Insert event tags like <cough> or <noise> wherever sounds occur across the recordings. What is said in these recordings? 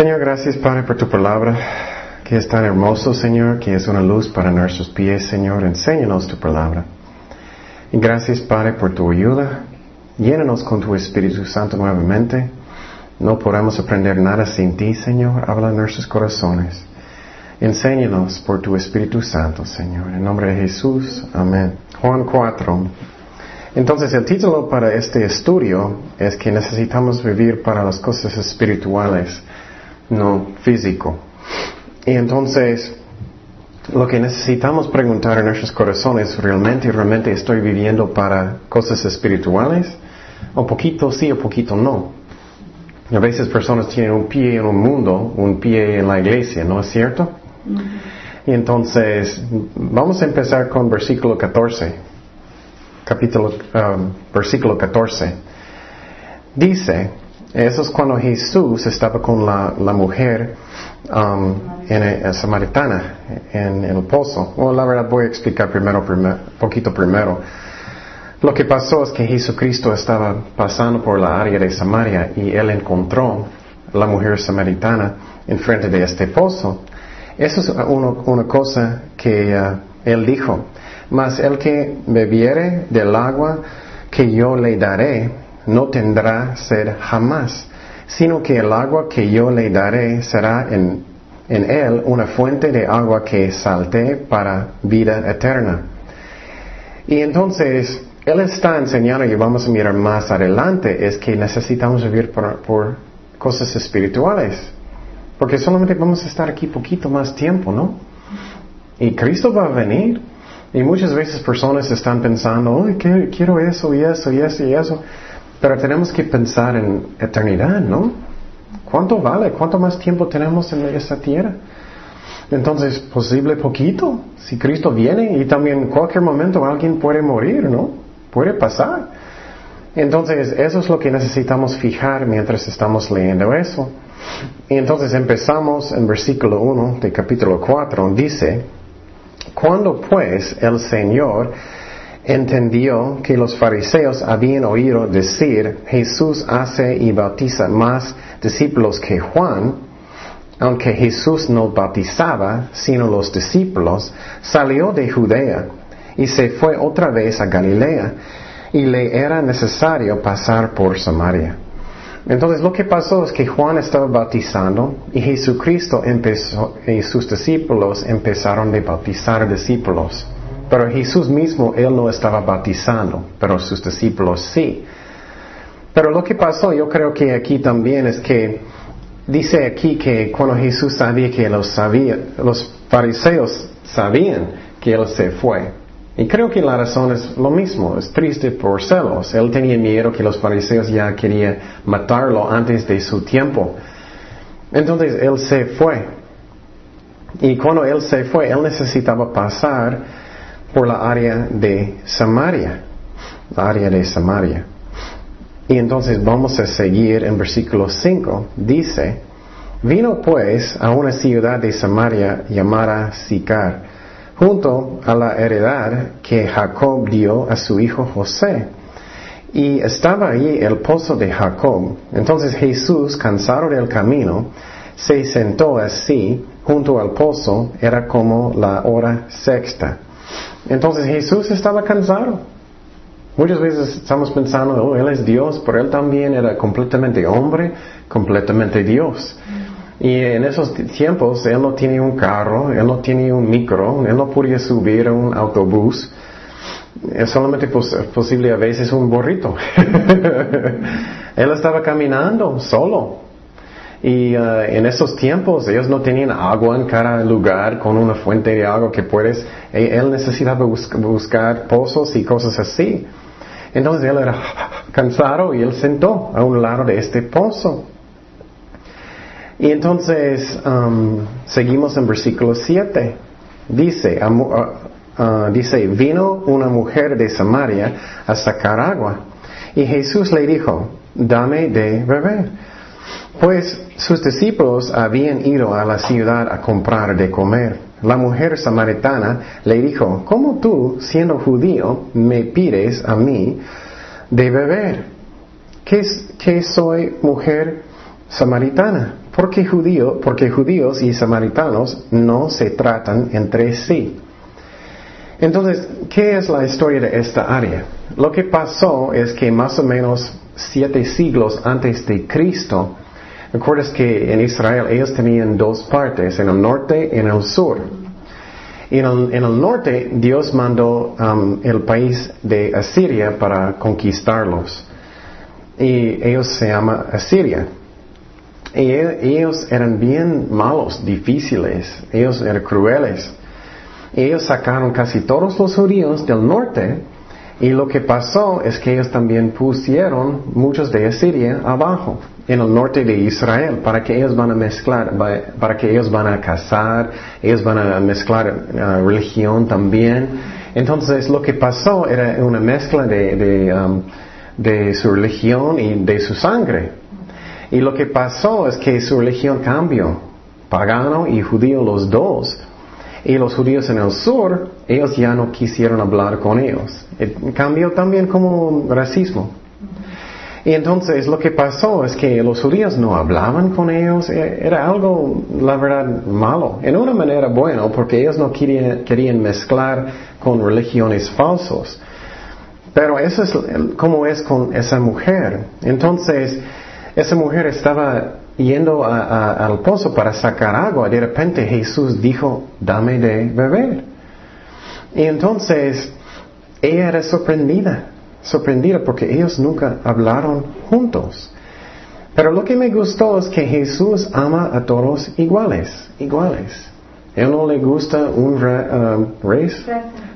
Señor, gracias Padre por tu palabra, que es tan hermoso, Señor, que es una luz para nuestros pies, Señor. Enséñanos tu palabra. Y gracias Padre por tu ayuda. Llénanos con tu Espíritu Santo nuevamente. No podemos aprender nada sin ti, Señor. Habla en nuestros corazones. Enséñanos por tu Espíritu Santo, Señor. En nombre de Jesús. Amén. Juan 4. Entonces el título para este estudio es que necesitamos vivir para las cosas espirituales, no físico. Y entonces lo que necesitamos preguntar en nuestros corazones, ¿realmente, realmente estoy viviendo para cosas espirituales? O poquito sí o poquito no. A veces personas tienen un pie en un mundo, un pie en la iglesia, ¿no es cierto? Y entonces, vamos a empezar con versículo 14 capítulo, um, versículo 14. Dice, eso es cuando Jesús estaba con la, mujer um, en, samaritana, en, el pozo. Bueno, la verdad voy a explicar primero, primer, poquito primero. Lo que pasó es que Jesucristo estaba pasando por la área de Samaria y él encontró la mujer samaritana enfrente de este pozo. Eso es una cosa que uh, él dijo. Mas el que bebiere del agua que yo le daré, no tendrá sed jamás, sino que el agua que yo le daré será en, él una fuente de agua que salte para vida eterna. Y entonces, él está enseñando, y vamos a mirar más adelante, es que necesitamos vivir por, cosas espirituales. Porque solamente vamos a estar aquí poquito más tiempo, ¿no? Y Cristo va a venir. Y muchas veces personas están pensando, quiero eso y eso y eso y eso. Pero tenemos que pensar en eternidad, ¿no? ¿Cuánto vale? ¿Cuánto más tiempo tenemos en esta tierra? Entonces, posible poquito. Si Cristo viene y también en cualquier momento alguien puede morir, ¿no? Puede pasar. Entonces, eso es lo que necesitamos fijar mientras estamos leyendo eso. Y entonces empezamos en versículo 1 de capítulo 4. Dice, cuando pues el Señor entendió que los fariseos habían oído decir, Jesús hace y bautiza más discípulos que Juan, aunque Jesús no bautizaba, sino los discípulos, salió de Judea y se fue otra vez a Galilea, y le era necesario pasar por Samaria. Entonces lo que pasó es que Juan estaba bautizando y Jesucristo empezó y sus discípulos empezaron a bautizar discípulos. Pero Jesús mismo, él no estaba bautizando, pero sus discípulos sí. Pero lo que pasó, yo creo que aquí también es que dice aquí que cuando Jesús sabía que los sabía, los fariseos sabían que él se fue. Y creo que la razón es lo mismo, es triste por celos. Él tenía miedo que los fariseos ya querían matarlo antes de su tiempo. Entonces él se fue. Y cuando él se fue, él necesitaba pasar por la área de Samaria. La área de Samaria. Y entonces vamos a seguir en versículo 5. Dice, vino pues a una ciudad de Samaria llamada Sicar junto a la heredad que Jacob dio a su hijo José. Y estaba allí el pozo de Jacob. Entonces Jesús, cansado del camino, se sentó así junto al pozo, era como la hora sexta. Entonces Jesús estaba cansado. Muchas veces estamos pensando, oh, Él es Dios, pero Él también era completamente hombre, completamente Dios. Y en esos tiempos él no tenía un carro, él no tenía un micro, él no podía subir a un autobús. Es solamente posible a veces un borrito. <laughs> él estaba caminando solo. Y uh, en esos tiempos ellos no tenían agua en cada lugar con una fuente de agua que puedes. E, él necesitaba buscar pozos y cosas así. Entonces él era <laughs> cansado y él sentó a un lado de este pozo. Y entonces um, seguimos en versículo 7. Dice, uh, uh, dice, vino una mujer de Samaria a sacar agua. Y Jesús le dijo, dame de beber. Pues sus discípulos habían ido a la ciudad a comprar de comer. La mujer samaritana le dijo, ¿cómo tú, siendo judío, me pides a mí de beber? ¿Qué, soy mujer samaritana? porque, judío, porque judíos y samaritanos no se tratan entre sí. Entonces, ¿qué es la historia de esta área? Lo que pasó es que más o menos siete siglos antes de Cristo, recuerdas que en Israel ellos tenían dos partes, en el norte y en el sur. Y en el, norte Dios mandó um, el país de Asiria para conquistarlos. Y ellos se llaman Asiria. Y ellos eran bien malos, difíciles, ellos eran crueles. Ellos sacaron casi todos los judíos del norte y lo que pasó es que ellos también pusieron muchos de Asiria abajo, en el norte de Israel, para que ellos van a mezclar, para que ellos van a casar, ellos van a mezclar uh, religión también. Entonces lo que pasó era una mezcla de, um, de su religión y de su sangre. Y lo que pasó es que su religión cambió, pagano y judío los dos. Y los judíos en el sur, ellos ya no quisieron hablar con ellos. Cambió también como racismo. Y entonces lo que pasó es que los judíos no hablaban con ellos, e, era algo, la verdad, malo. En una manera bueno, porque ellos no querían, querían mezclar con religiones falsos. Pero eso es como es con esa mujer. Entonces, esa mujer estaba yendo al pozo para sacar agua, de repente Jesús dijo, dame de beber. Y entonces ella era sorprendida, sorprendida porque ellos nunca hablaron juntos. Pero lo que me gustó es que Jesús ama a todos iguales, iguales. Él no le gusta una um,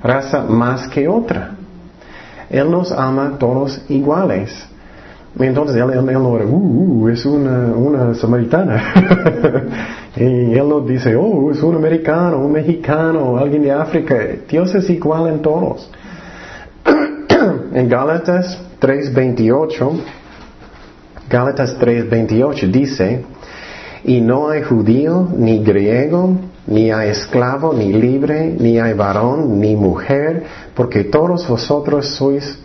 raza más que otra. Él nos ama a todos iguales. Entonces él, él, no era, uh, es una, una samaritana. <laughs> y él no dice, oh, es un americano, un mexicano, alguien de África. Dios es igual en todos. <clears throat> en Gálatas 3.28, Gálatas 3.28 dice, y no hay judío, ni griego, ni hay esclavo, ni libre, ni hay varón, ni mujer, porque todos vosotros sois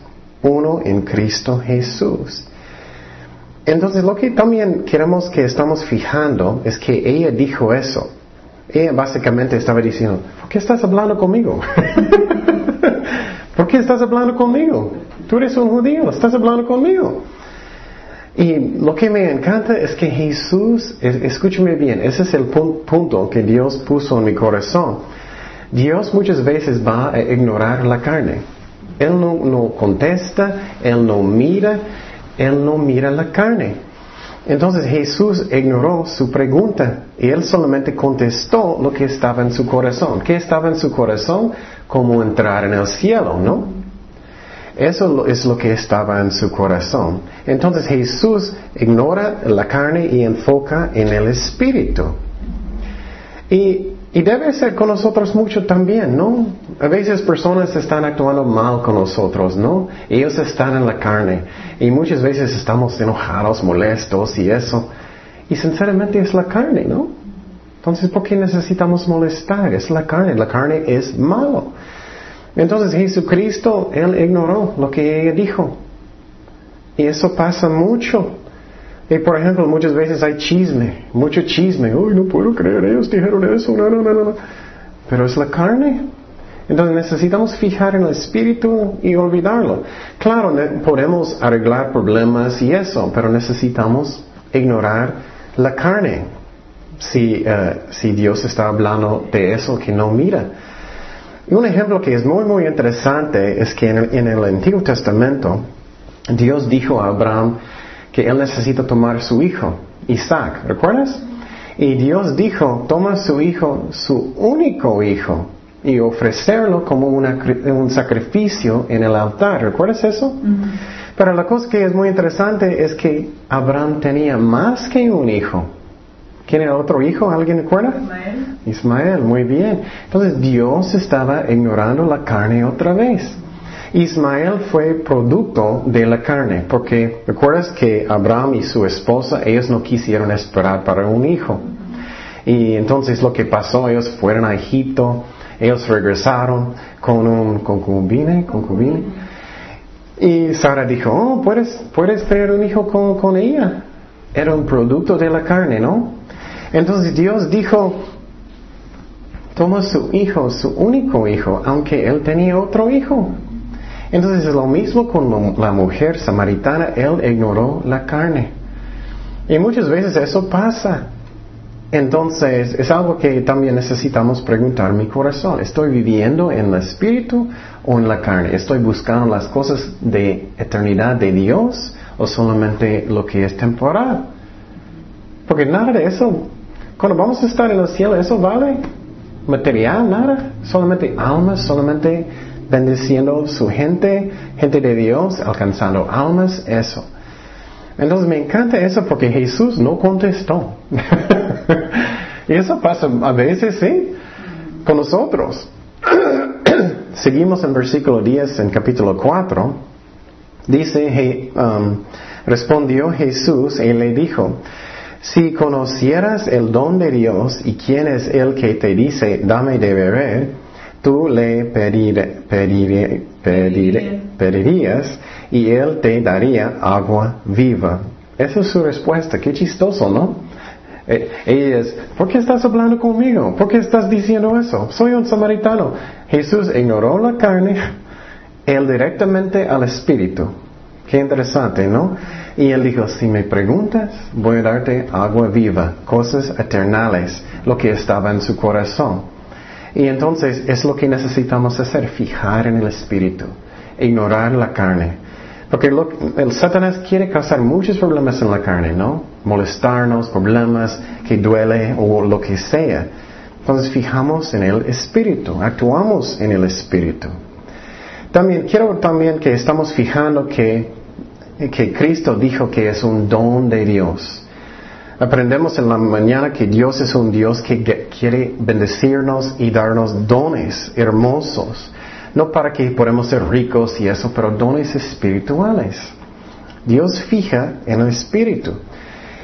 uno en Cristo Jesús. Entonces lo que también queremos que estamos fijando es que ella dijo eso. Ella básicamente estaba diciendo, ¿por qué estás hablando conmigo? <laughs> ¿Por qué estás hablando conmigo? Tú eres un judío, estás hablando conmigo. Y lo que me encanta es que Jesús, escúchame bien, ese es el punto que Dios puso en mi corazón. Dios muchas veces va a ignorar la carne. Él no, no contesta, Él no mira, él no mira la carne. Entonces Jesús ignoró su pregunta y él solamente contestó lo que estaba en su corazón. ¿Qué estaba en su corazón? Como entrar en el cielo, ¿no? Eso es lo que estaba en su corazón. Entonces Jesús ignora la carne y enfoca en el espíritu. Y y debe ser con nosotros mucho también, ¿no? A veces personas están actuando mal con nosotros, ¿no? Ellos están en la carne y muchas veces estamos enojados, molestos y eso. Y sinceramente es la carne, ¿no? Entonces, ¿por qué necesitamos molestar? Es la carne, la carne es malo. Entonces Jesucristo, Él ignoró lo que ella dijo. Y eso pasa mucho. Y por ejemplo, muchas veces hay chisme, mucho chisme. Uy, no puedo creer, ellos dijeron eso, no, no, no, no. Pero es la carne. Entonces necesitamos fijar en el espíritu y olvidarlo. Claro, podemos arreglar problemas y eso, pero necesitamos ignorar la carne. Si, eh, si Dios está hablando de eso que no mira. Y un ejemplo que es muy, muy interesante es que en el, en el Antiguo Testamento, Dios dijo a Abraham, que él necesita tomar su hijo, Isaac, ¿recuerdas? Y Dios dijo, toma su hijo, su único hijo, y ofrecerlo como un sacrificio en el altar, ¿recuerdas eso? Pero la cosa que es muy interesante es que Abraham tenía más que un hijo. ¿Quién era otro hijo? ¿Alguien recuerda? Ismael. Ismael, muy bien. Entonces Dios estaba ignorando la carne otra vez. Ismael fue producto de la carne, porque recuerdas que Abraham y su esposa, ellos no quisieron esperar para un hijo. Y entonces lo que pasó, ellos fueron a Egipto, ellos regresaron con un concubine, concubine. Y Sara dijo, oh, puedes, puedes tener un hijo con, con ella. Era un producto de la carne, ¿no? Entonces Dios dijo, toma su hijo, su único hijo, aunque él tenía otro hijo. Entonces es lo mismo con la mujer samaritana, él ignoró la carne. Y muchas veces eso pasa. Entonces es algo que también necesitamos preguntar mi corazón. ¿Estoy viviendo en el espíritu o en la carne? ¿Estoy buscando las cosas de eternidad de Dios o solamente lo que es temporal? Porque nada de eso, cuando vamos a estar en el cielo, ¿eso vale? Material, nada. Solamente almas, solamente bendiciendo su gente, gente de Dios, alcanzando almas, eso. Entonces me encanta eso porque Jesús no contestó. <laughs> y eso pasa a veces, sí, con nosotros. <coughs> Seguimos en versículo 10 en capítulo 4. Dice, um, respondió Jesús y le dijo, si conocieras el don de Dios y quién es el que te dice, dame de beber, tú le pedirías y él te daría agua viva. Esa es su respuesta. Qué chistoso, ¿no? Eh, ella es, ¿por qué estás hablando conmigo? ¿Por qué estás diciendo eso? Soy un samaritano. Jesús ignoró la carne, él directamente al espíritu. Qué interesante, ¿no? Y él dijo, si me preguntas, voy a darte agua viva, cosas eternales, lo que estaba en su corazón. Y entonces es lo que necesitamos hacer, fijar en el espíritu, ignorar la carne. Porque el Satanás quiere causar muchos problemas en la carne, ¿no? Molestarnos, problemas que duele o lo que sea. Entonces fijamos en el espíritu, actuamos en el espíritu. También quiero también que estamos fijando que, que Cristo dijo que es un don de Dios. Aprendemos en la mañana que Dios es un Dios que quiere bendecirnos y darnos dones hermosos. No para que podamos ser ricos y eso, pero dones espirituales. Dios fija en el espíritu.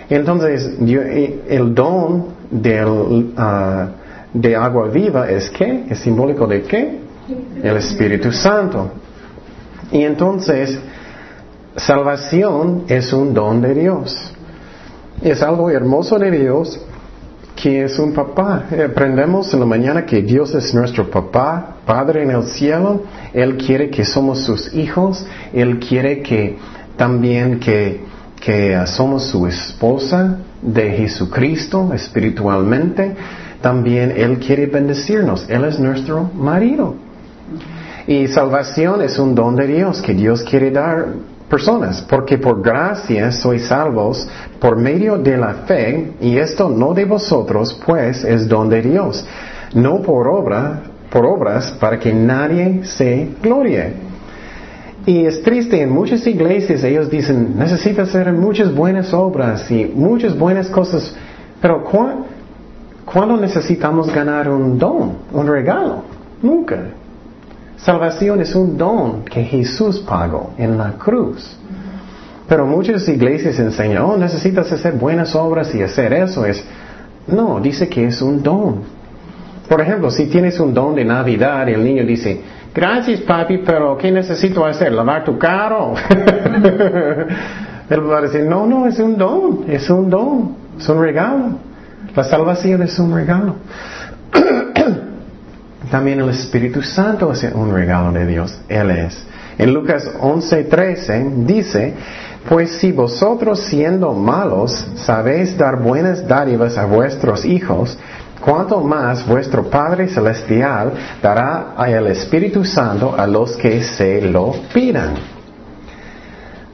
Entonces, eh, el don ah, de agua viva es qué? Es simbólico de qué? El Espíritu Santo. Y entonces, salvación es un don de Dios. Es algo hermoso de Dios que es un papá. Aprendemos en la mañana que Dios es nuestro papá, Padre en el cielo. Él quiere que somos sus hijos. Él quiere que también que, que somos su esposa de Jesucristo espiritualmente. También Él quiere bendecirnos. Él es nuestro marido. Y salvación es un don de Dios que Dios quiere dar personas, porque por gracia sois salvos por medio de la fe, y esto no de vosotros, pues es don de Dios, no por obra, por obras, para que nadie se glorie. Y es triste, en muchas iglesias ellos dicen, necesitas hacer muchas buenas obras y muchas buenas cosas, pero ¿cuándo necesitamos ganar un don, un regalo? Nunca. Salvación es un don que Jesús pagó en la cruz. Pero muchas iglesias enseñan, oh, necesitas hacer buenas obras y hacer eso. Es, no, dice que es un don. Por ejemplo, si tienes un don de Navidad y el niño dice, gracias papi, pero ¿qué necesito hacer? ¿Lavar tu carro? Él va a decir, no, no, es un don, es un don, es un regalo. La salvación es un regalo. También el Espíritu Santo es un regalo de Dios. Él es. En Lucas 11:13 dice, pues si vosotros siendo malos sabéis dar buenas dádivas a vuestros hijos, cuánto más vuestro Padre Celestial dará el Espíritu Santo a los que se lo pidan.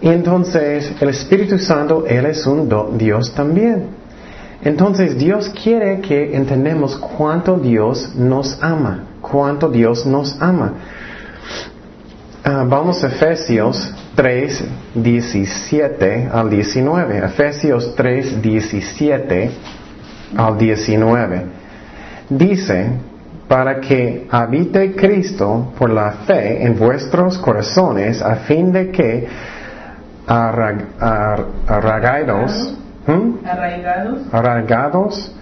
Y entonces el Espíritu Santo, Él es un Dios también. Entonces Dios quiere que entendamos cuánto Dios nos ama, cuánto Dios nos ama. Ah, vamos a Efesios 3, 17 al 19. Efesios 3, 17 al 19. Dice, para que habite Cristo por la fe en vuestros corazones, a fin de que arraigados, ¿Mm? Arraigados. Arraigados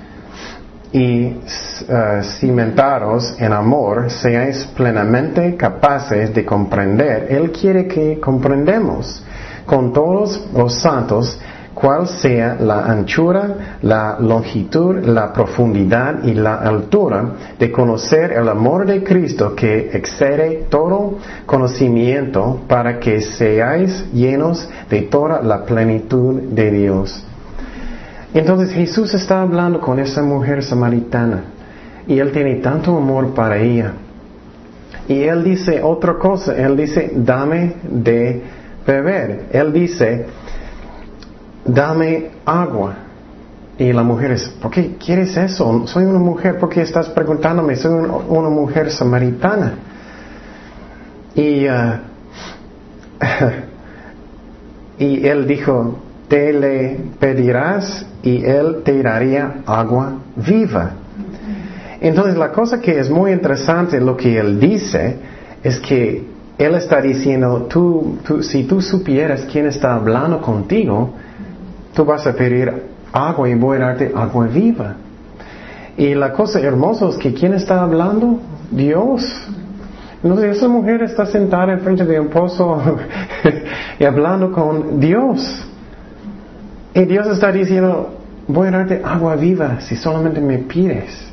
y uh, cimentados en amor, seáis plenamente capaces de comprender. Él quiere que comprendemos con todos los santos cuál sea la anchura, la longitud, la profundidad y la altura, de conocer el amor de Cristo que excede todo conocimiento para que seáis llenos de toda la plenitud de Dios. Entonces Jesús está hablando con esa mujer samaritana y él tiene tanto amor para ella. Y él dice otra cosa, él dice, dame de beber. Él dice, dame agua. Y la mujer es, ¿por qué quieres eso? Soy una mujer, ¿por qué estás preguntándome? Soy una, mujer samaritana. Y, uh, <laughs> y él dijo, te le pedirás y él te daría agua viva. Entonces la cosa que es muy interesante lo que él dice es que él está diciendo, tú, si tú supieras quién está hablando contigo, tú vas a pedir agua y voy a darte agua viva. Y la cosa hermosa es que quién está hablando? Dios. Entonces esa mujer está sentada enfrente de un pozo <laughs> y hablando con Dios. Y Dios está diciendo, voy a darte agua viva si solamente me pides.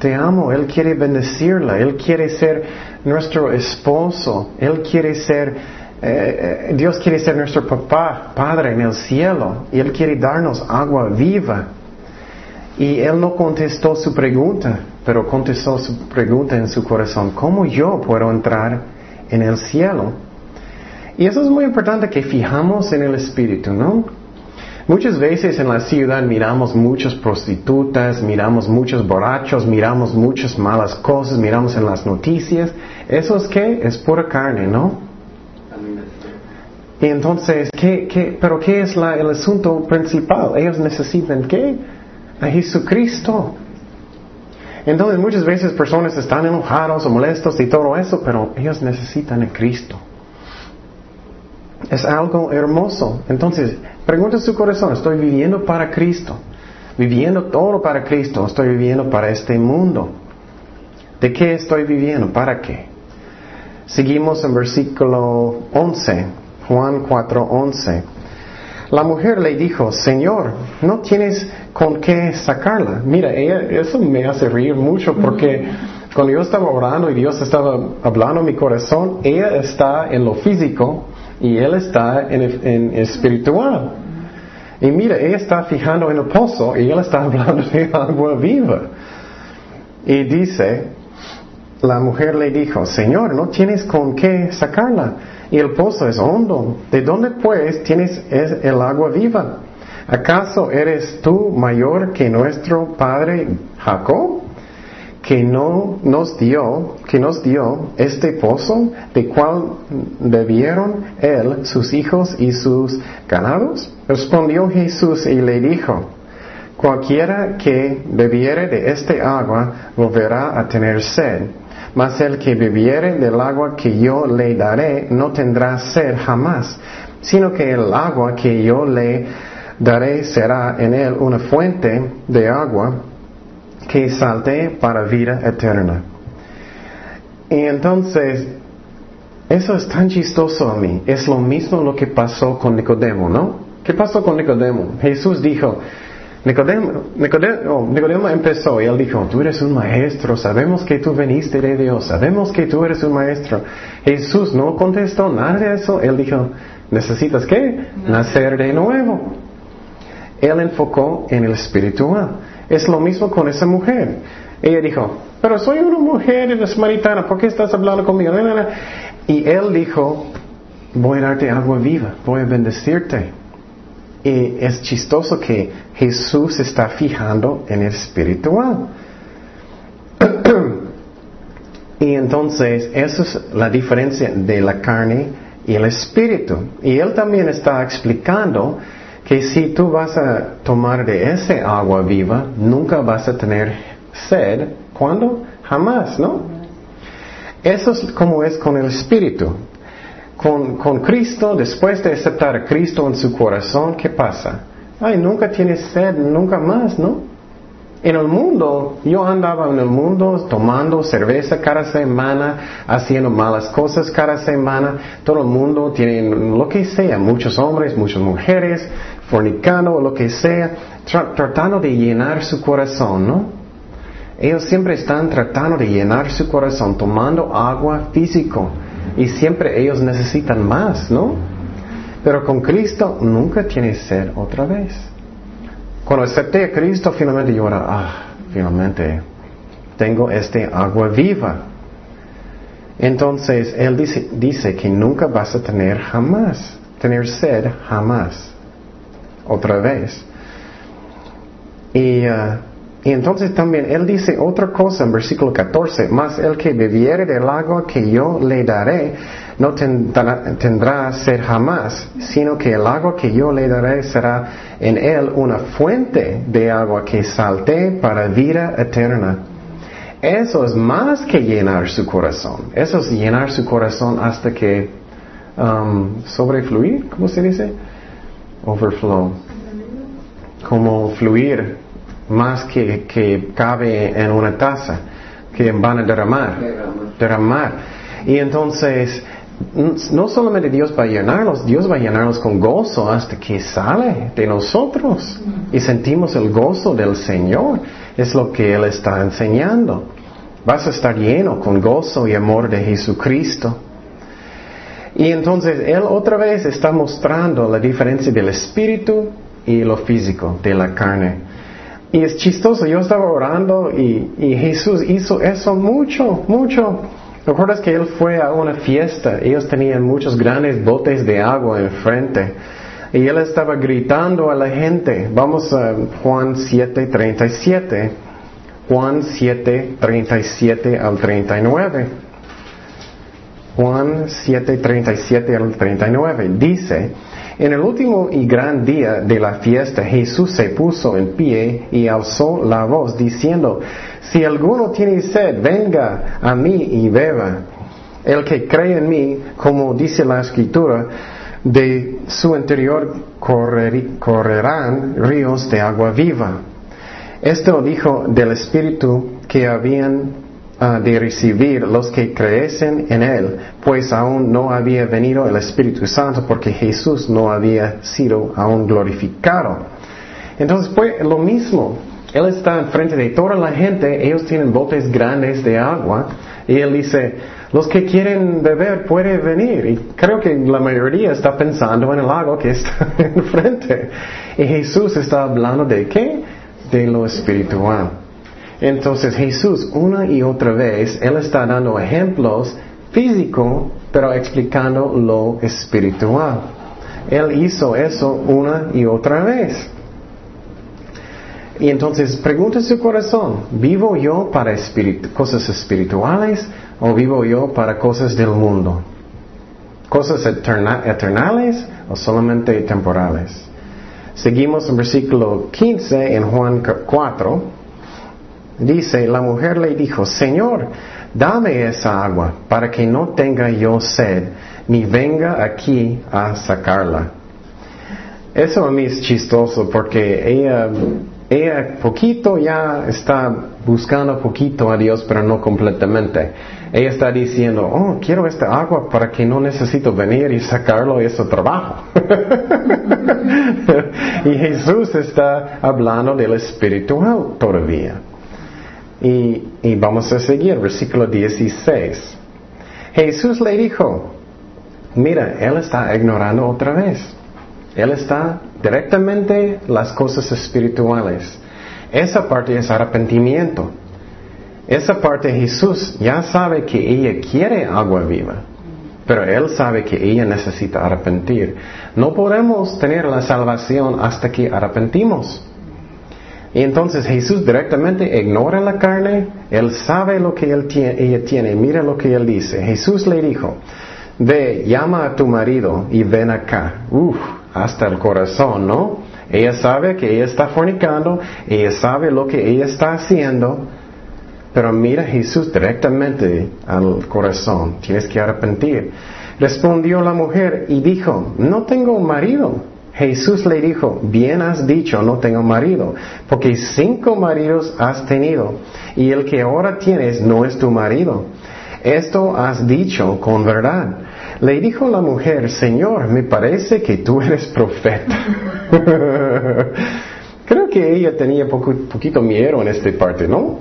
Te amo, Él quiere bendecirla, Él quiere ser nuestro esposo, Él quiere ser, eh, eh, Dios quiere ser nuestro papá, Padre en el cielo, y Él quiere darnos agua viva. Y Él no contestó su pregunta, pero contestó su pregunta en su corazón, ¿cómo yo puedo entrar en el cielo? Y eso es muy importante que fijamos en el Espíritu, ¿no? Muchas veces en la ciudad miramos muchas prostitutas, miramos muchos borrachos, miramos muchas malas cosas, miramos en las noticias. ¿Eso es qué? Es pura carne, ¿no? Y entonces, ¿qué, pero qué es el asunto principal? Ellos necesitan qué? A Jesucristo. Entonces muchas veces personas están enojados o molestos y todo eso, pero ellos necesitan a Cristo. Es algo hermoso. Entonces, pregunta su corazón, ¿estoy viviendo para Cristo? Viviendo todo para Cristo, estoy viviendo para este mundo. ¿De qué estoy viviendo? ¿Para qué? Seguimos en versículo 11, Juan 4, 11. La mujer le dijo, Señor, no tienes con qué sacarla. Mira, eso me hace reír mucho porque cuando yo estaba orando y Dios estaba hablando en mi corazón, ella está en lo físico y él está en, espiritual. Y mira, ella está fijando en el pozo y él está <laughs> hablando de agua viva. Y dice, la mujer le dijo, Señor, no tienes con qué sacarla. Y el pozo es hondo. ¿De dónde pues tienes el agua viva? ¿Acaso eres tú mayor que nuestro padre Jacob? Que no nos dio, que nos dio este pozo, de cual bebieron él, sus hijos y sus ganados? Respondió Jesús y le dijo, cualquiera que bebiere de este agua volverá a tener sed, mas el que bebiere del agua que yo le daré no tendrá sed jamás, sino que el agua que yo le daré será en él una fuente de agua que salte para vida eterna. Y entonces, eso es tan chistoso a mí. Es lo mismo lo que pasó con Nicodemo, ¿no? ¿Qué pasó con Nicodemo? Jesús dijo, Nicodemo, oh, Nicodemo, empezó y él dijo, tú eres un maestro, sabemos que tú veniste de Dios, sabemos que tú eres un maestro. Jesús no contestó nada de eso, él dijo, ¿necesitas qué? Nacer de nuevo. Él enfocó en el espiritual. Es lo mismo con esa mujer. Ella dijo, pero soy una mujer samaritana, ¿por qué estás hablando conmigo? Y él dijo, voy a darte agua viva, voy a bendecirte. Y es chistoso que Jesús está fijando en el espiritual. <clears throat> y entonces, esa es la diferencia de la carne y el espíritu. Y él también está explicando que si tú vas a tomar de ese agua viva, nunca vas a tener sed. ¿Cuándo? Jamás, ¿no? Eso es como es con el Espíritu. Con, con Cristo, después de aceptar a Cristo en su corazón, ¿qué pasa? Ay, nunca tienes sed, nunca más, ¿no? En el mundo, yo andaba en el mundo tomando cerveza cada semana, haciendo malas cosas cada semana. Todo el mundo tiene lo que sea, muchos hombres, muchas mujeres, fornicando, lo que sea, tratando de llenar su corazón, ¿no? Ellos siempre están tratando de llenar su corazón, tomando agua físico. Y siempre ellos necesitan más, ¿no? Pero con Cristo nunca tiene ser otra vez. Cuando acepté a Cristo, finalmente yo era, ah, finalmente tengo este agua viva. Entonces, Él dice, dice que nunca vas a tener jamás, tener sed jamás, otra vez. Y, uh, y entonces también Él dice otra cosa en versículo 14, más el que bebiere del agua que yo le daré, no tendrá, sed jamás, sino que el agua que yo le daré será en él una fuente de agua que salte para vida eterna. Eso es más que llenar su corazón. Eso es llenar su corazón hasta que um, sobrefluir, ¿cómo se dice? Overflow. Como fluir más que, que cabe en una taza, que van a derramar. Derramar. Y entonces, no solamente Dios va a llenarlos, Dios va a llenarlos con gozo hasta que sale de nosotros y sentimos el gozo del Señor. Es lo que Él está enseñando. Vas a estar lleno con gozo y amor de Jesucristo. Y entonces Él otra vez está mostrando la diferencia del espíritu y lo físico, de la carne. Y es chistoso, yo estaba orando y, y Jesús hizo eso mucho, mucho. ¿Recuerdas que él fue a una fiesta? Ellos tenían muchos grandes botes de agua enfrente. Y él estaba gritando a la gente. Vamos a Juan 7, 37. Juan 7, 37 al 39. Juan 7, 37 al 39. Dice, en el último y gran día de la fiesta Jesús se puso en pie y alzó la voz diciendo, si alguno tiene sed, venga a mí y beba. El que cree en mí, como dice la escritura, de su interior correrán ríos de agua viva. Esto dijo del Espíritu que habían ah, de recibir los que creesen en Él, pues aún no había venido el Espíritu Santo porque Jesús no había sido aún glorificado. Entonces fue lo mismo. Él está enfrente de toda la gente, ellos tienen botes grandes de agua y él dice, los que quieren beber pueden venir. Y creo que la mayoría está pensando en el agua que está <laughs> enfrente. Y Jesús está hablando de qué? De lo espiritual. Entonces Jesús una y otra vez, Él está dando ejemplos físicos, pero explicando lo espiritual. Él hizo eso una y otra vez. Y entonces pregunta su corazón, ¿vivo yo para cosas espirituales o vivo yo para cosas del mundo? ¿Cosas eternales o solamente temporales? Seguimos en versículo 15 en Juan 4. Dice, la mujer le dijo, Señor, dame esa agua para que no tenga yo sed, ni venga aquí a sacarla. Eso a mí es chistoso porque ella ella poquito ya está buscando poquito a Dios, pero no completamente. Ella está diciendo, oh, quiero esta agua para que no necesito venir y sacarlo, eso trabajo. <laughs> y Jesús está hablando del espiritual todavía. Y, vamos a seguir, versículo 16. Jesús le dijo, mira, él está ignorando otra vez. Él está directamente las cosas espirituales. Esa parte es arrepentimiento. Esa parte Jesús ya sabe que ella quiere agua viva, pero Él sabe que ella necesita arrepentir. No podemos tener la salvación hasta que arrepentimos. Y entonces Jesús directamente ignora la carne, Él sabe lo que ella tiene, mira lo que Él dice. Jesús le dijo, ve, llama a tu marido y ven acá. Uf, hasta el corazón, ¿no? Ella sabe que ella está fornicando, ella sabe lo que ella está haciendo, pero mira Jesús directamente al corazón, tienes que arrepentir. Respondió la mujer y dijo, no tengo un marido. Jesús le dijo, bien has dicho, no tengo marido, porque cinco maridos has tenido, y el que ahora tienes no es tu marido. Esto has dicho con verdad. Le dijo la mujer, Señor, me parece que tú eres profeta. <laughs> Creo que ella tenía poco, poquito miedo en esta parte, ¿no?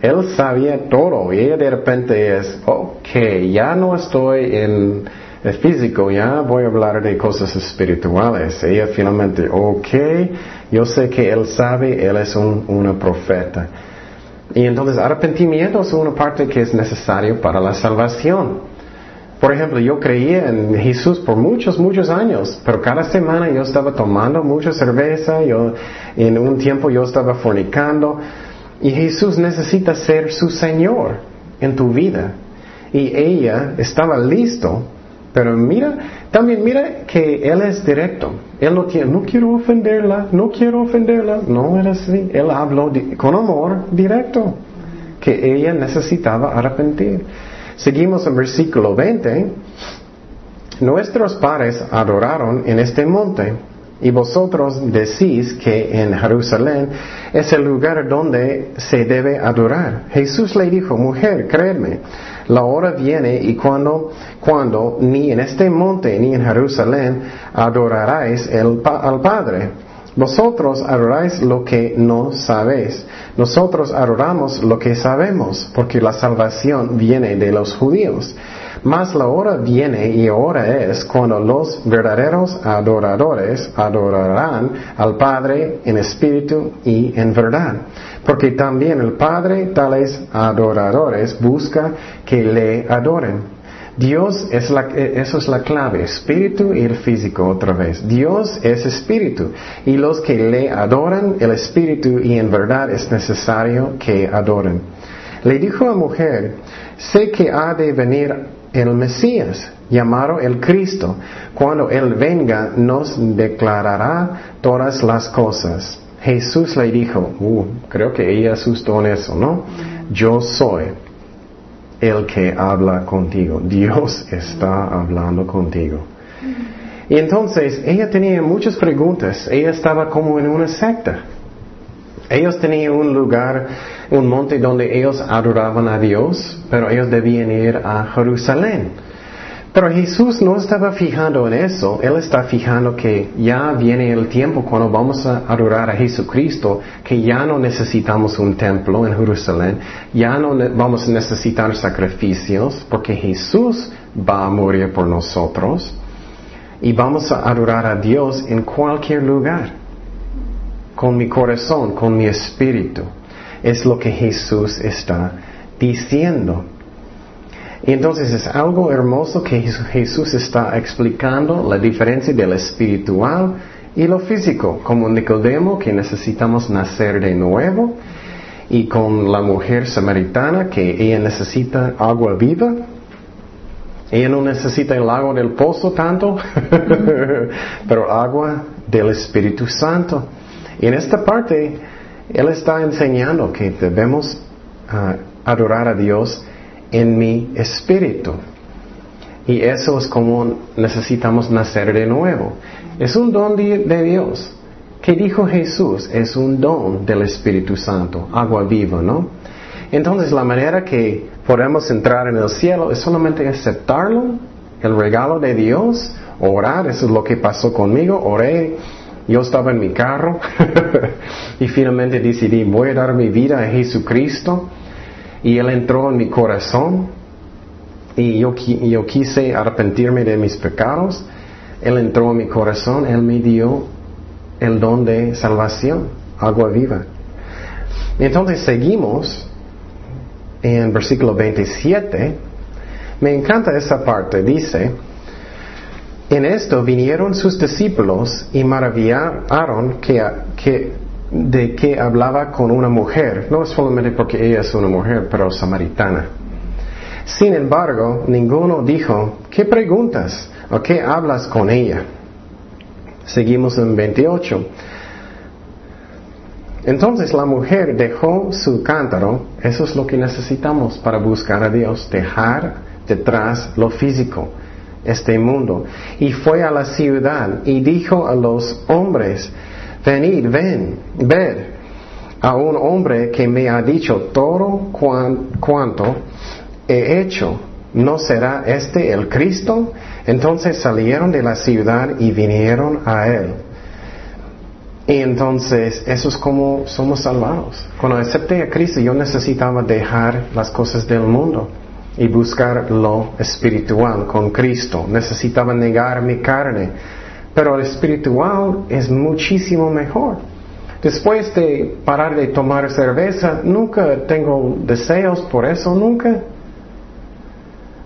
Él sabía todo y ella de repente es, ok, ya no estoy en el físico, ya voy a hablar de cosas espirituales. Ella finalmente, ok, yo sé que él sabe, él es un, una profeta. Y entonces arrepentimiento es una parte que es necesario para la salvación. Por ejemplo, yo creía en Jesús por muchos, muchos años, pero cada semana yo estaba tomando mucha cerveza, yo, en un tiempo yo estaba fornicando, y Jesús necesita ser su Señor en tu vida. Y ella estaba listo, pero mira, también mira que Él es directo. Él no tiene, no quiero ofenderla, no quiero ofenderla. No era así. Él habló con amor directo, que ella necesitaba arrepentir. Seguimos en versículo 20. Nuestros padres adoraron en este monte y vosotros decís que en Jerusalén es el lugar donde se debe adorar. Jesús le dijo, mujer, créeme, la hora viene y cuando, cuando ni en este monte ni en Jerusalén adoraráis al Padre. Vosotros adoráis lo que no sabéis. Nosotros adoramos lo que sabemos, porque la salvación viene de los judíos. Mas la hora viene y ahora es cuando los verdaderos adoradores adorarán al Padre en espíritu y en verdad. Porque también el Padre, tales adoradores, busca que le adoren. Dios es la, eso es la clave, espíritu y el físico otra vez. Dios es espíritu y los que le adoran el espíritu y en verdad es necesario que adoren. Le dijo a mujer, sé que ha de venir el Mesías, llamado el Cristo. Cuando Él venga nos declarará todas las cosas. Jesús le dijo, uh, creo que ella asustó en eso, ¿no? Yo soy el que habla contigo. Dios está hablando contigo. Y entonces ella tenía muchas preguntas. Ella estaba como en una secta. Ellos tenían un lugar, un monte donde ellos adoraban a Dios, pero ellos debían ir a Jerusalén. Pero Jesús no estaba fijando en eso, Él está fijando que ya viene el tiempo cuando vamos a adorar a Jesucristo, que ya no necesitamos un templo en Jerusalén, ya no vamos a necesitar sacrificios, porque Jesús va a morir por nosotros y vamos a adorar a Dios en cualquier lugar, con mi corazón, con mi espíritu. Es lo que Jesús está diciendo. Y entonces es algo hermoso que Jesús está explicando la diferencia del espiritual y lo físico, como Nicodemo que necesitamos nacer de nuevo y con la mujer samaritana que ella necesita agua viva. Ella no necesita el agua del pozo tanto, <laughs> pero agua del Espíritu Santo. Y en esta parte, Él está enseñando que debemos ah, adorar a Dios en mi espíritu. Y eso es como necesitamos nacer de nuevo. Es un don de, Dios. ¿Qué dijo Jesús? Es un don del Espíritu Santo, agua viva, ¿no? Entonces la manera que podemos entrar en el cielo es solamente aceptarlo, el regalo de Dios, orar, eso es lo que pasó conmigo, oré, yo estaba en mi carro <laughs> y finalmente decidí, voy a dar mi vida a Jesucristo y Él entró en mi corazón y yo, quise arrepentirme de mis pecados. Él entró en mi corazón, Él me dio el don de salvación, agua viva. Entonces seguimos en versículo 27. Me encanta esa parte. Dice, en esto vinieron sus discípulos y maravillaron que de que hablaba con una mujer, no solamente porque ella es una mujer, pero samaritana. Sin embargo, ninguno dijo, ¿qué preguntas o qué hablas con ella? Seguimos en 28. Entonces la mujer dejó su cántaro, eso es lo que necesitamos para buscar a Dios, dejar detrás lo físico, este mundo. Y fue a la ciudad y dijo a los hombres, venid, ven, ved a un hombre que me ha dicho todo cuanto he hecho. ¿No será este el Cristo? Entonces salieron de la ciudad y vinieron a él. Y entonces, eso es como somos salvados. Cuando acepté a Cristo, yo necesitaba dejar las cosas del mundo y buscar lo espiritual con Cristo. Necesitaba negar mi carne. Pero el espiritual es muchísimo mejor. Después de parar de tomar cerveza, nunca tengo deseos por eso, nunca.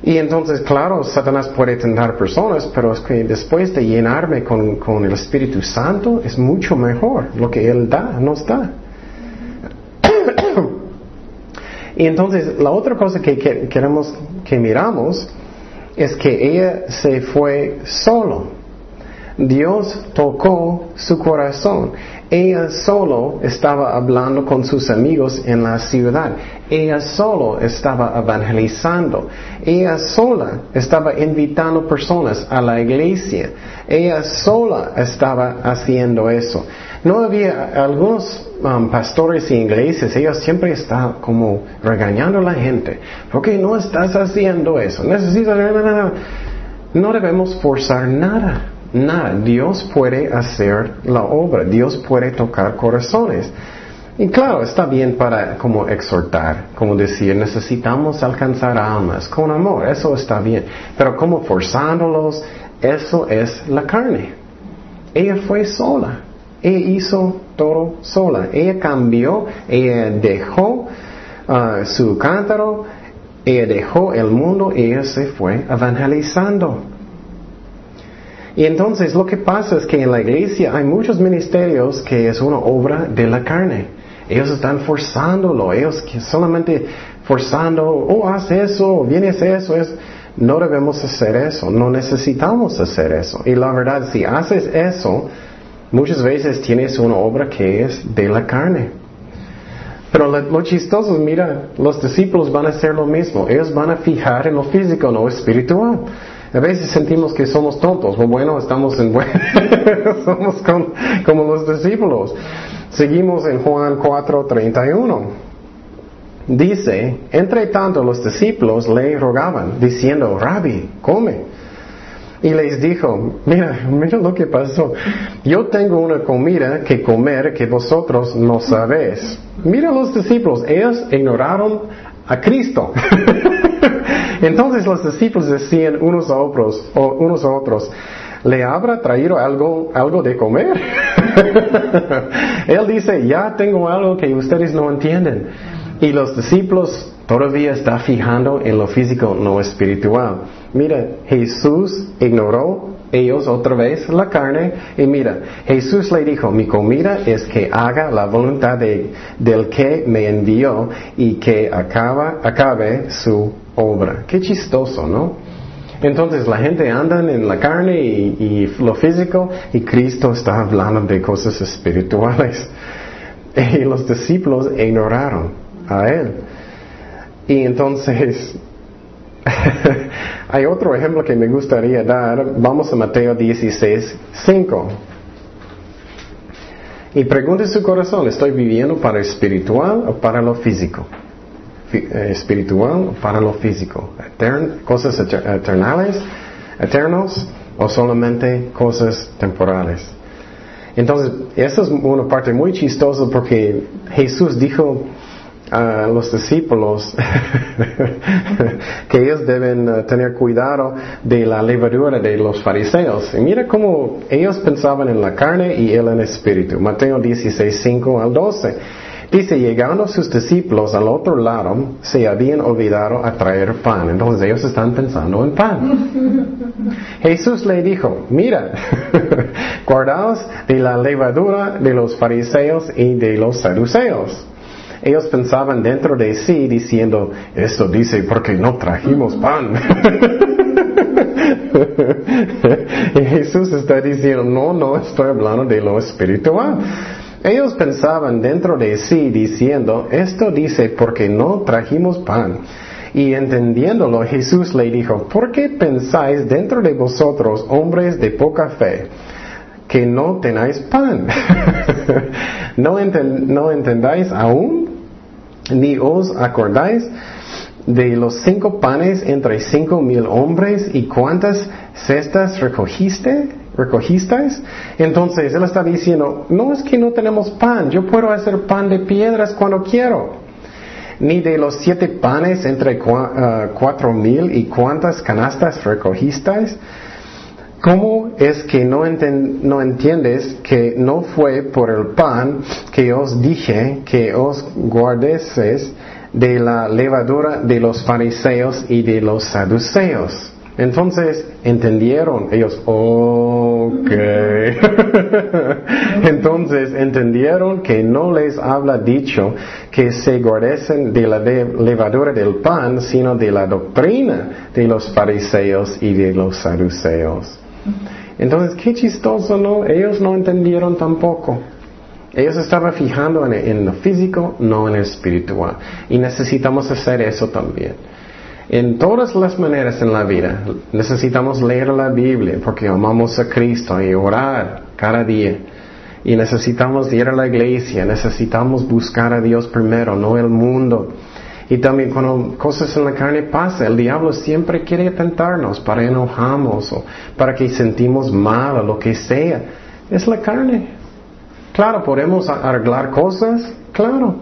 Y entonces, claro, Satanás puede tentar personas, pero es que después de llenarme con, el Espíritu Santo, es mucho mejor lo que Él da, nos da. y entonces, la otra cosa que, que queremos que miramos es que ella se fue solo. Dios tocó su corazón. Ella solo estaba hablando con sus amigos en la ciudad. Ella solo estaba evangelizando. Ella sola estaba invitando personas a la iglesia. Ella sola estaba haciendo eso. No había algunos um, pastores y iglesias, siempre están como regañando a la gente. ¿Por qué no estás haciendo eso? Necesitas... No debemos forzar nada. Nada. Dios puede hacer la obra. Dios puede tocar corazones. Y claro, está bien para como exhortar, como decir, necesitamos alcanzar almas con amor, eso está bien. Pero como forzándolos, eso es la carne. Ella fue sola, ella hizo todo sola. Ella cambió, ella dejó uh, su cántaro, ella dejó el mundo, ella se fue evangelizando. Y entonces lo que pasa es que en la iglesia hay muchos ministerios que es una obra de la carne. Ellos están forzándolo, ellos solamente forzando, oh, haz eso, vienes eso, es. No debemos hacer eso, no necesitamos hacer eso. Y la verdad, si haces eso, muchas veces tienes una obra que es de la carne. Pero lo, chistoso, mira, los discípulos van a hacer lo mismo. Ellos van a fijar en lo físico, no espiritual. A veces sentimos que somos tontos. Bueno, estamos en <laughs> somos como los discípulos. Seguimos en Juan 4:31. Dice, entre tanto los discípulos le rogaban, diciendo, Rabbi, come. Y les dijo, mira, mira lo que pasó. Yo tengo una comida que comer que vosotros no sabéis. Mira los discípulos, ellos ignoraron a Cristo. <laughs> Entonces los discípulos decían unos a otros, o unos a otros, ¿le habrá traído algo, algo de comer? <laughs> Él dice, ya tengo algo que ustedes no entienden. Y los discípulos todavía están fijando en lo físico, no espiritual. Mira, Jesús ignoró ellos otra vez la carne y mira, Jesús le dijo, mi comida es que haga la voluntad de, del que me envió y que acaba, acabe su obra. Qué chistoso, ¿no? Entonces la gente anda en la carne y, lo físico y Cristo está hablando de cosas espirituales. <laughs> Y los discípulos ignoraron a Él. Y entonces, <laughs> hay otro ejemplo que me gustaría dar. Vamos a Mateo 16, 5. Y pregunte su corazón, ¿estoy viviendo para lo espiritual o para lo físico? Eh, espiritual para lo físico, cosas eternales, eternos o solamente cosas temporales. Entonces, esa es una parte muy chistosa porque Jesús dijo a los discípulos <laughs> que ellos deben eh, tener cuidado de la levadura de los fariseos. Y mira cómo ellos pensaban en la carne y él en el espíritu. Mateo 16, 5 al 12. Dice, llegando sus discípulos al otro lado, se habían olvidado a traer pan. Entonces ellos están pensando en pan. <laughs> Jesús le dijo, mira, <laughs> guardaos de la levadura de los fariseos y de los saduceos. Ellos pensaban dentro de sí diciendo, esto dice porque no trajimos pan. <laughs> y Jesús está diciendo, no, no estoy hablando de lo espiritual. Ellos pensaban dentro de sí diciendo, esto dice porque no trajimos pan. Y entendiéndolo, Jesús le dijo, ¿por qué pensáis dentro de vosotros, hombres de poca fe, que no tenéis pan? <laughs> ¿No, ¿No entendáis aún? ¿Ni os acordáis de los cinco panes entre cinco mil hombres y cuántas cestas recogiste? ¿Recogisteis? Entonces él está diciendo, no es que no tenemos pan, yo puedo hacer pan de piedras cuando quiero. Ni de los siete panes entre ah, cuatro mil y cuántas canastas recogisteis. ¿Cómo es que no, no, entiendes que no fue por el pan que os dije que os guardeses de la levadura de los fariseos y de los saduceos? Entonces entendieron ellos, ok. <laughs> Entonces entendieron que no les habla dicho que se guardesen de la levadura del pan, sino de la doctrina de los fariseos y de los saduceos. Entonces, qué chistoso, ¿no? Ellos no entendieron tampoco. Ellos estaban fijando en, lo físico, no en el espiritual. Y necesitamos hacer eso también. En todas las maneras en la vida necesitamos leer la Biblia porque amamos a Cristo y orar cada día. Y necesitamos ir a la iglesia, necesitamos buscar a Dios primero, no el mundo. Y también cuando cosas en la carne pasan, el diablo siempre quiere tentarnos para enojarnos o para que sentimos mal o lo que sea. Es la carne. Claro, podemos arreglar cosas, claro.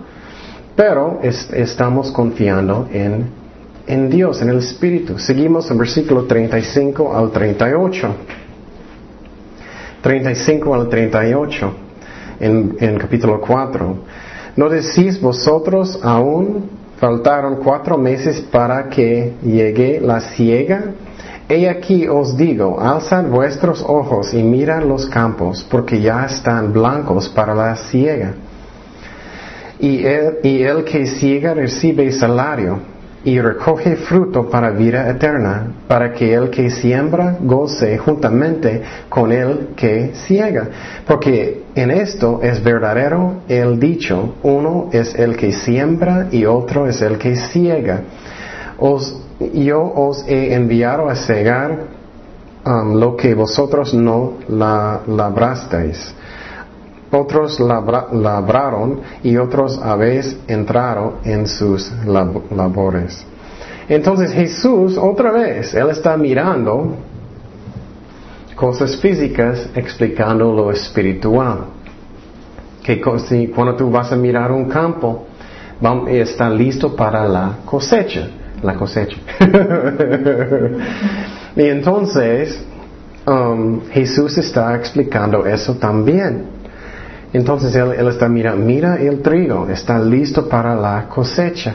Pero estamos confiando en en Dios, en el Espíritu. Seguimos en versículo 35 al 38. 35 al 38 en, en capítulo 4. ¿No decís vosotros aún faltaron cuatro meses para que llegue la ciega? He aquí os digo, alzad vuestros ojos y mirad los campos, porque ya están blancos para la ciega. Y el, y el que ciega recibe salario y recoge fruto para vida eterna, para que el que siembra goce juntamente con el que ciega. Porque en esto es verdadero el dicho, uno es el que siembra y otro es el que ciega. Os, yo os he enviado a cegar um, lo que vosotros no labrasteis otros labraron y otros habéis entrado en sus labores. Entonces Jesús, otra vez, Él está mirando cosas físicas explicando lo espiritual. Que cuando tú vas a mirar un campo, está listo para la cosecha. La cosecha. <laughs> y entonces um, Jesús está explicando eso también. Entonces él, está mirando, mira el trigo, está listo para la cosecha.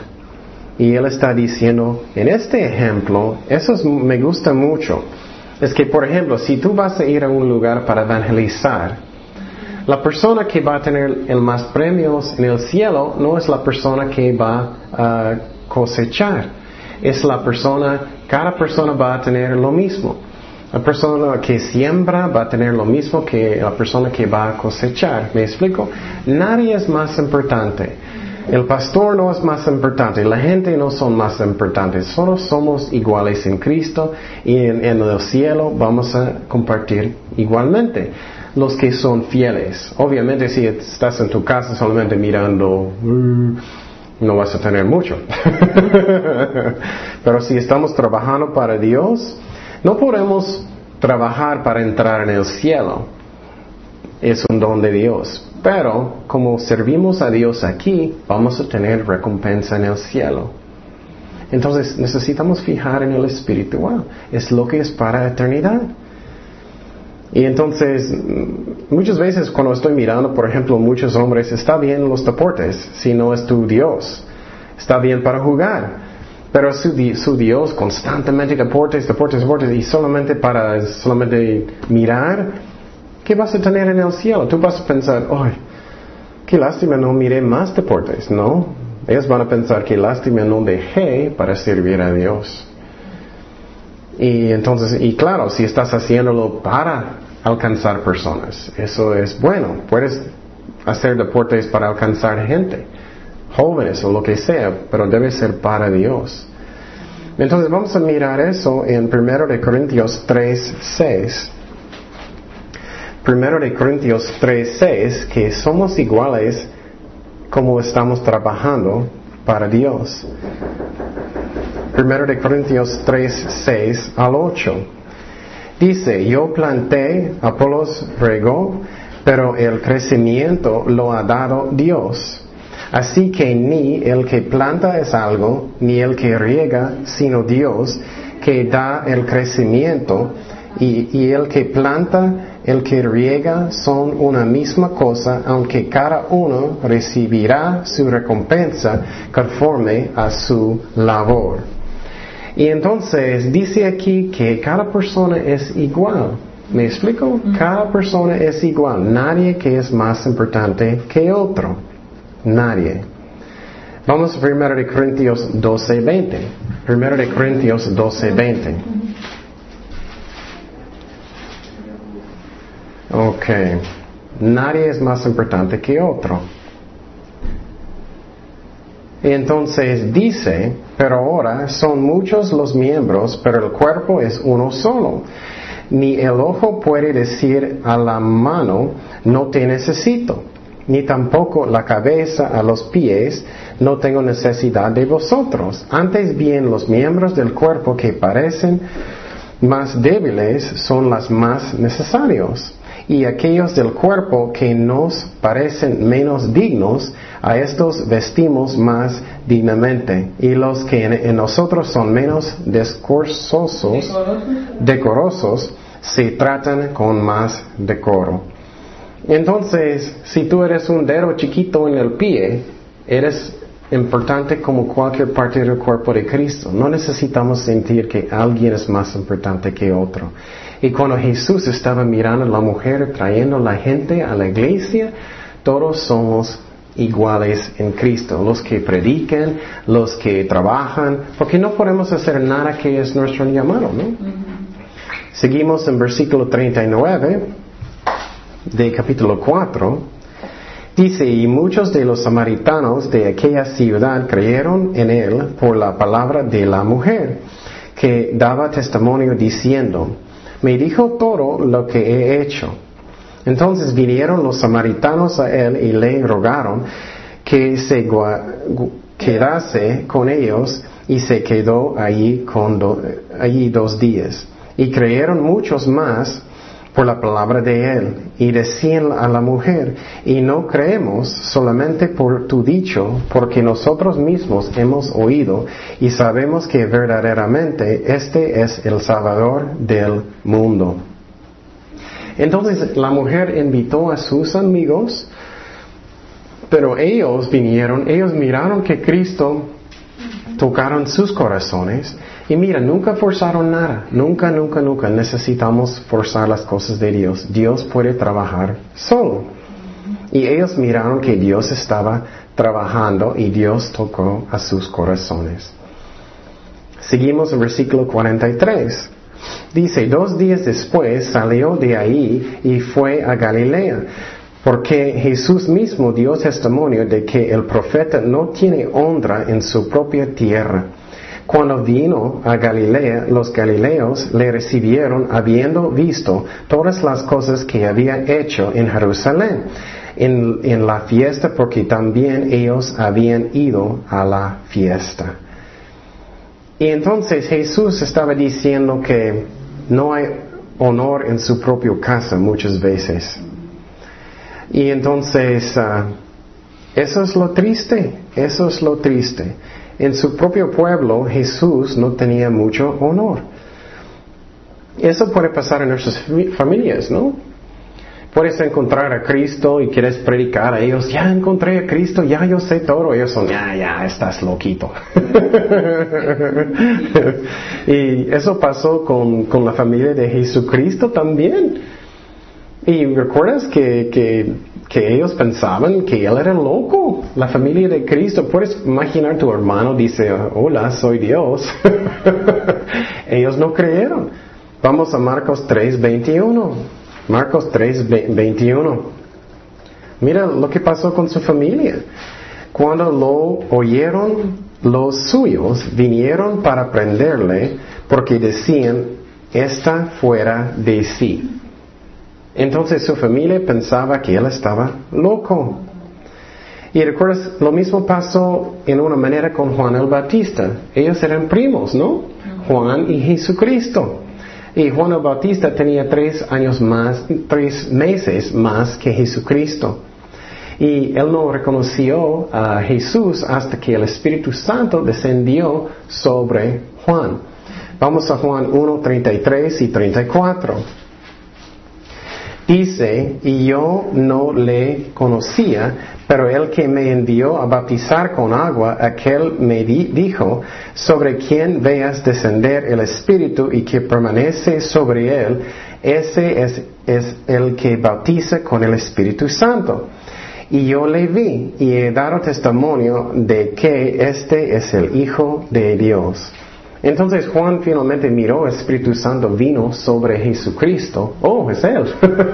Y él está diciendo, en este ejemplo, eso me gusta mucho. Es que, por ejemplo, si tú vas a ir a un lugar para evangelizar, la persona que va a tener el más premios en el cielo no es la persona que va a cosechar. Es la persona, cada persona va a tener lo mismo. La persona que siembra va a tener lo mismo que la persona que va a cosechar. ¿Me explico? Nadie es más importante. El pastor no es más importante, la gente no son más importantes, solo somos iguales en Cristo y en, el cielo vamos a compartir igualmente los que son fieles. Obviamente si estás en tu casa solamente mirando, uh, no vas a tener mucho. <laughs> Pero si estamos trabajando para Dios, no podemos trabajar para entrar en el cielo. Es un don de Dios. Pero como servimos a Dios aquí, vamos a tener recompensa en el cielo. Entonces necesitamos fijar en el espiritual. Es lo que es para eternidad. Y entonces, muchas veces cuando estoy mirando, por ejemplo, muchos hombres, está bien los deportes, si no es tu Dios. Está bien para jugar. Pero su, Dios constantemente deportes, deportes, deportes y solamente para solamente mirar, ¿qué vas a tener en el cielo? Tú vas a pensar, ay, qué lástima no miré más deportes, ¿no? Ellos van a pensar, qué lástima no dejé para servir a Dios. Y entonces, y claro, si estás haciéndolo para alcanzar personas, eso es bueno. Puedes hacer deportes para alcanzar gente jóvenes o lo que sea, pero debe ser para Dios. Entonces vamos a mirar eso en 1 de Corintios 3, 6. 1 de Corintios 3, 6, que somos iguales como estamos trabajando para Dios. 1 de Corintios 3, 6 al 8. Dice, yo planté, Apolos regó, pero el crecimiento lo ha dado Dios. Así que ni el que planta es algo, ni el que riega, sino Dios que da el crecimiento, y, y, el que planta, el que riega son una misma cosa, aunque cada uno recibirá su recompensa conforme a su labor. Y entonces dice aquí que cada persona es igual. ¿Me explico? Cada persona es igual. Nadie que es más importante que otro. Nadie. Vamos a 1 de Corintios 12, 20. 1 de Corintios 12, 20. Ok. Nadie es más importante que otro. Entonces dice, pero ahora son muchos los miembros, pero el cuerpo es uno solo. Ni el ojo puede decir a la mano, no te necesito, ni tampoco la cabeza a los pies, no tengo necesidad de vosotros. Antes bien, los miembros del cuerpo que parecen más débiles son las más necesarios y aquellos del cuerpo que nos parecen menos dignos, a estos vestimos más dignamente, y los que en, nosotros son menos discursosos, decorosos, se tratan con más decoro. Entonces, si tú eres un dedo chiquito en el pie, eres importante como cualquier parte del cuerpo de Cristo. No necesitamos sentir que alguien es más importante que otro. Y cuando Jesús estaba mirando a la mujer, trayendo a la gente a la iglesia, todos somos iguales en Cristo, los que predican, los que trabajan, porque no podemos hacer nada que es nuestro llamado, ¿no? Seguimos en versículo 39 de capítulo 4. Dice, y muchos de los samaritanos de aquella ciudad creyeron en él por la palabra de la mujer, que daba testimonio diciendo, me dijo todo lo que he hecho. Entonces vinieron los samaritanos a él y le rogaron que se quedase con ellos y se quedó allí, con allí dos días. Y creyeron muchos más por la palabra de Él. Y decían a la mujer, y no creemos solamente por tu dicho, porque nosotros mismos hemos oído y sabemos que verdaderamente este es el Salvador del mundo. Entonces la mujer invitó a sus amigos, pero ellos vinieron, ellos miraron que Cristo tocaron sus corazones y mira, nunca forzaron nada, nunca, nunca, nunca necesitamos forzar las cosas de Dios. Dios puede trabajar solo. Y ellos miraron que Dios estaba trabajando y Dios tocó a sus corazones. Seguimos en versículo 43. Dice, dos días después salió de ahí y fue a Galilea, porque Jesús mismo dio testimonio de que el profeta no tiene honra en su propia tierra. Cuando vino a Galilea, los galileos le recibieron habiendo visto todas las cosas que había hecho en Jerusalén, en, en la fiesta, porque también ellos habían ido a la fiesta. Y entonces Jesús estaba diciendo que no hay honor en su propia casa muchas veces. Y entonces, ah, eso es lo triste, eso es lo triste. En su propio pueblo Jesús no tenía mucho honor. Eso puede pasar en nuestras familias, ¿no? Puedes encontrar a Cristo y quieres predicar a ellos, ya encontré a Cristo, ya yo sé todo. Ellos son, ya, ya, estás loquito. <laughs> y eso pasó con, con, la familia de Jesucristo también. Y recuerdas que, que que ellos pensaban que él era loco, la familia de Cristo. Puedes imaginar tu hermano dice, hola, soy Dios. <laughs> ellos no creyeron. Vamos a Marcos 3, 21. Marcos 3, 21. Mira lo que pasó con su familia. Cuando lo oyeron, los suyos vinieron para prenderle porque decían, está fuera de sí. Entonces su familia pensaba que él estaba loco. Y recuerdas, lo mismo pasó en una manera con Juan el Bautista. Ellos eran primos, ¿no? Juan y Jesucristo. Y Juan el Bautista tenía tres años más, tres meses más que Jesucristo. Y él no reconoció a Jesús hasta que el Espíritu Santo descendió sobre Juan. Vamos a Juan 1, 33 y 34. Dice, y yo no le conocía, pero el que me envió a bautizar con agua, aquel me dijo, sobre quien veas descender el Espíritu y que permanece sobre él, ese es, es el que bautiza con el Espíritu Santo. Y yo le vi y he dado testimonio de que este es el Hijo de Dios. Entonces Juan finalmente miró, Espíritu Santo vino sobre Jesucristo. Oh, es Él.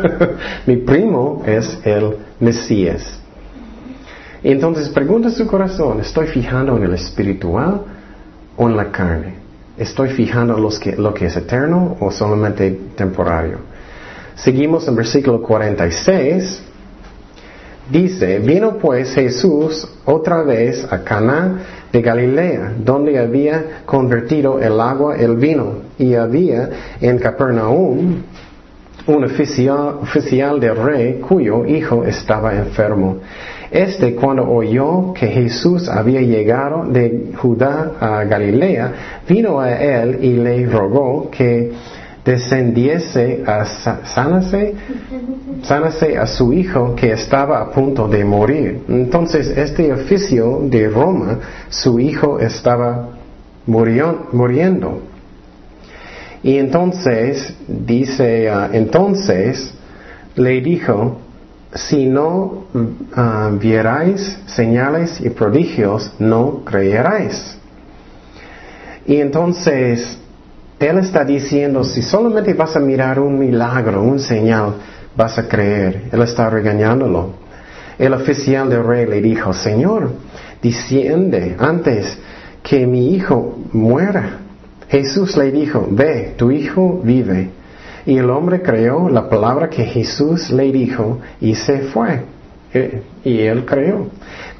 <laughs> Mi primo es el Mesías. Entonces pregunta su corazón, ¿estoy fijando en el espiritual o en la carne? ¿Estoy fijando los que, lo que es eterno o solamente temporario? Seguimos en versículo 46. Dice, vino pues Jesús otra vez a Caná de Galilea, donde había convertido el agua el vino, y había en Capernaum un oficial, oficial del rey cuyo hijo estaba enfermo. Este cuando oyó que Jesús había llegado de Judá a Galilea, vino a él y le rogó que descendiese a sanase a su hijo que estaba a punto de morir. Entonces, este oficio de Roma, su hijo estaba muriendo. Y entonces, dice, uh, entonces le dijo, si no uh, vierais señales y prodigios, no creeráis. Y entonces él está diciendo, si solamente vas a mirar un milagro, un señal, vas a creer. Él está regañándolo. El oficial del rey le dijo, Señor, desciende antes que mi hijo muera. Jesús le dijo, ve, tu hijo vive. Y el hombre creyó la palabra que Jesús le dijo y se fue. Eh, y él creyó.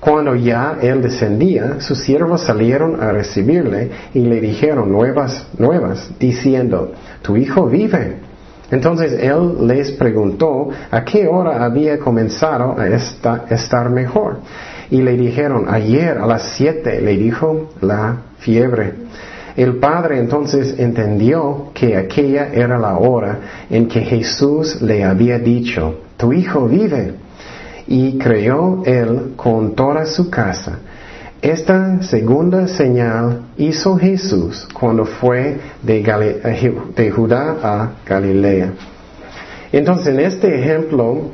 Cuando ya él descendía, sus siervos salieron a recibirle y le dijeron nuevas, nuevas, diciendo, tu hijo vive. Entonces él les preguntó a qué hora había comenzado a estar mejor. Y le dijeron, ayer a las siete, le dijo la fiebre. El padre entonces entendió que aquella era la hora en que Jesús le había dicho, tu hijo vive y creyó él con toda su casa. Esta segunda señal hizo Jesús cuando fue de, Judá a Galilea. Entonces, en este ejemplo,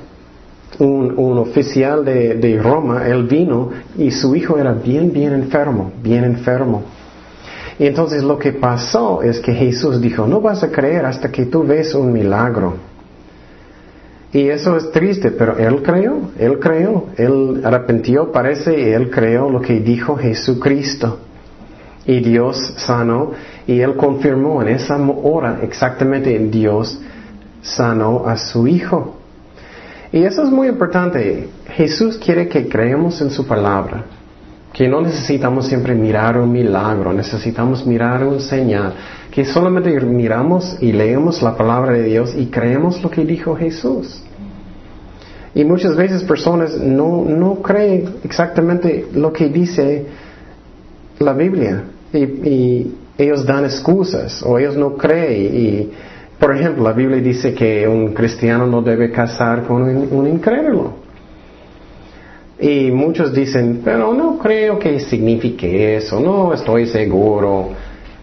un, oficial de, de, Roma, él vino y su hijo era bien, bien enfermo, bien enfermo. Y entonces lo que pasó es que Jesús dijo, no vas a creer hasta que tú ves un milagro. Y eso es triste, pero él creyó, él creyó, él arrepintió, parece, y él creyó lo que dijo Jesucristo. Y Dios sanó, y él confirmó en esa hora exactamente Dios sanó a su hijo. Y eso es muy importante. Jesús quiere que creemos en su palabra, que no necesitamos siempre mirar un milagro, necesitamos mirar un señal, que solamente miramos y leemos la palabra de Dios y creemos lo que dijo Jesús. Y muchas veces personas no, no creen exactamente lo que dice la Biblia. Y, ellos dan excusas o ellos no creen. Y, por ejemplo, la Biblia dice que un cristiano no debe casar con un, un incrédulo. Y muchos dicen, pero no creo que signifique eso, no estoy seguro.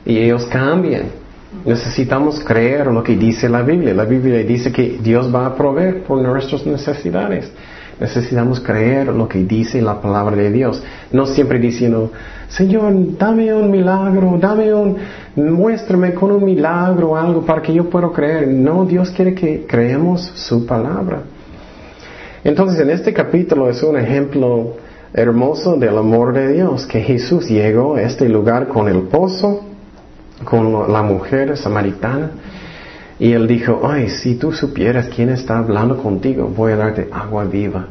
Y ellos cambian. Necesitamos creer lo que dice la Biblia. La Biblia dice que Dios va a proveer por nuestras necesidades. Necesitamos creer lo que dice la palabra de Dios. No siempre diciendo, Señor, dame un milagro, dame un, muéstrame con un milagro algo para que yo pueda creer. No, Dios quiere que creemos su palabra. Entonces, en este capítulo es un ejemplo hermoso del amor de Dios, que Jesús llegó a este lugar con el pozo, con la mujer samaritana, y él dijo, ay, si tú supieras quién está hablando contigo, voy a darte agua viva.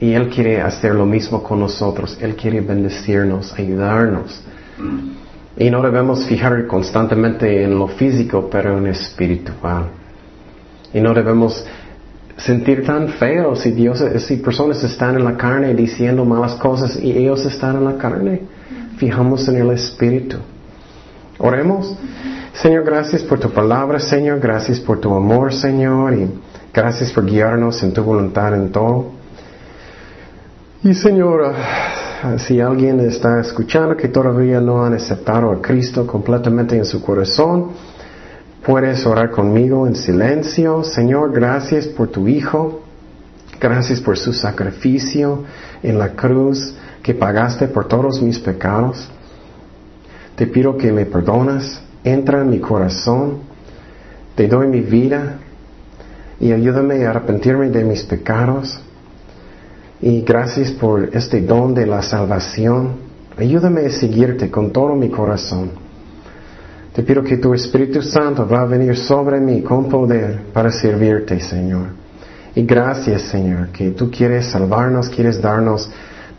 Y Él quiere hacer lo mismo con nosotros. Él quiere bendecirnos, ayudarnos. Y no debemos fijar constantemente en lo físico, pero en lo espiritual. Y no debemos sentir tan feo si Dios, si personas están en la carne diciendo malas cosas y ellos están en la carne. Fijamos en el espíritu. Oremos. Señor, gracias por tu palabra, Señor. Gracias por tu amor, Señor. Y gracias por guiarnos en tu voluntad en todo. Y Señor, si alguien está escuchando que todavía no han aceptado a Cristo completamente en su corazón, puedes orar conmigo en silencio. Señor, gracias por tu Hijo. Gracias por su sacrificio en la cruz que pagaste por todos mis pecados. Te pido que me perdonas, entra en mi corazón, te doy mi vida y ayúdame a arrepentirme de mis pecados. Y gracias por este don de la salvación. Ayúdame a seguirte con todo mi corazón. Te pido que tu Espíritu Santo va a venir sobre mí con poder para servirte, Señor. Y gracias, Señor, que tú quieres salvarnos, quieres darnos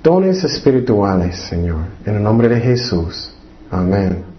dones espirituales, Señor. En el nombre de Jesús. Amén.